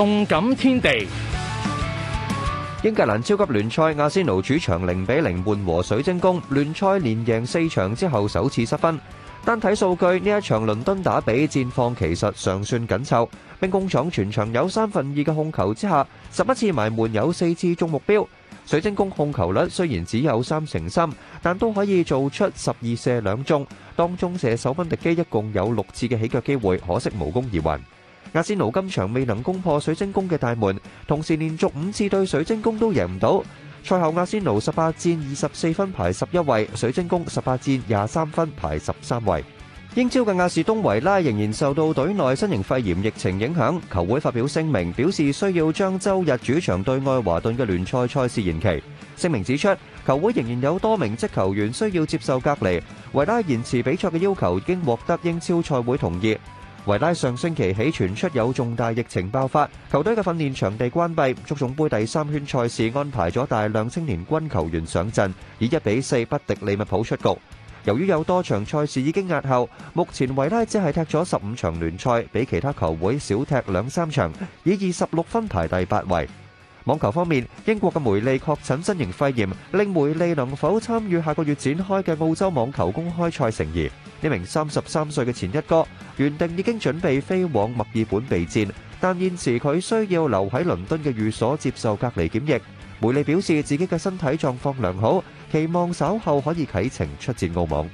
动感天地，英格兰超级联赛，阿仙奴主场零比零闷和水晶宫。联赛连赢四场之后，首次失分。单睇数据，呢一场伦敦打比战况其实尚算紧凑。兵工厂全场有三分二嘅控球之下，十一次埋门有四次中目标。水晶宫控球率虽然只有三成三，但都可以做出十二射两中。当中射手温迪基一共有六次嘅起脚机会，可惜无功而还。阿仙奴今场未能攻破水晶宫嘅大门，同时连续五次对水晶宫都赢唔到。赛后阿仙奴十八战二十四分排十一位，水晶宫十八战廿三分排十三位。英超嘅亚士东维拉仍然受到队内新型肺炎疫情影响，球会发表声明表示需要将周日主场对爱华顿嘅联赛赛事延期。声明指出，球会仍然有多名职球员需要接受隔离，维拉延迟比赛嘅要求已经获得英超赛会同意。维拉上星期起传出有重大疫情爆发，球队嘅训练场地关闭，足总杯第三圈赛事安排咗大量青年军球员上阵，以一比四不敌利物浦出局。由于有多场赛事已经压后，目前维拉只系踢咗十五场联赛，比其他球会少踢两三场，以二十六分排第八位。网球方面，英国嘅梅利确诊新型肺炎，令梅利能否参与下个月展开嘅澳洲网球公开赛成疑。呢名三十三岁嘅前一哥原定已经准备飞往墨尔本备战，但现时佢需要留喺伦敦嘅寓所接受隔离检疫。梅利表示自己嘅身体状况良好，期望稍后可以启程出战澳网。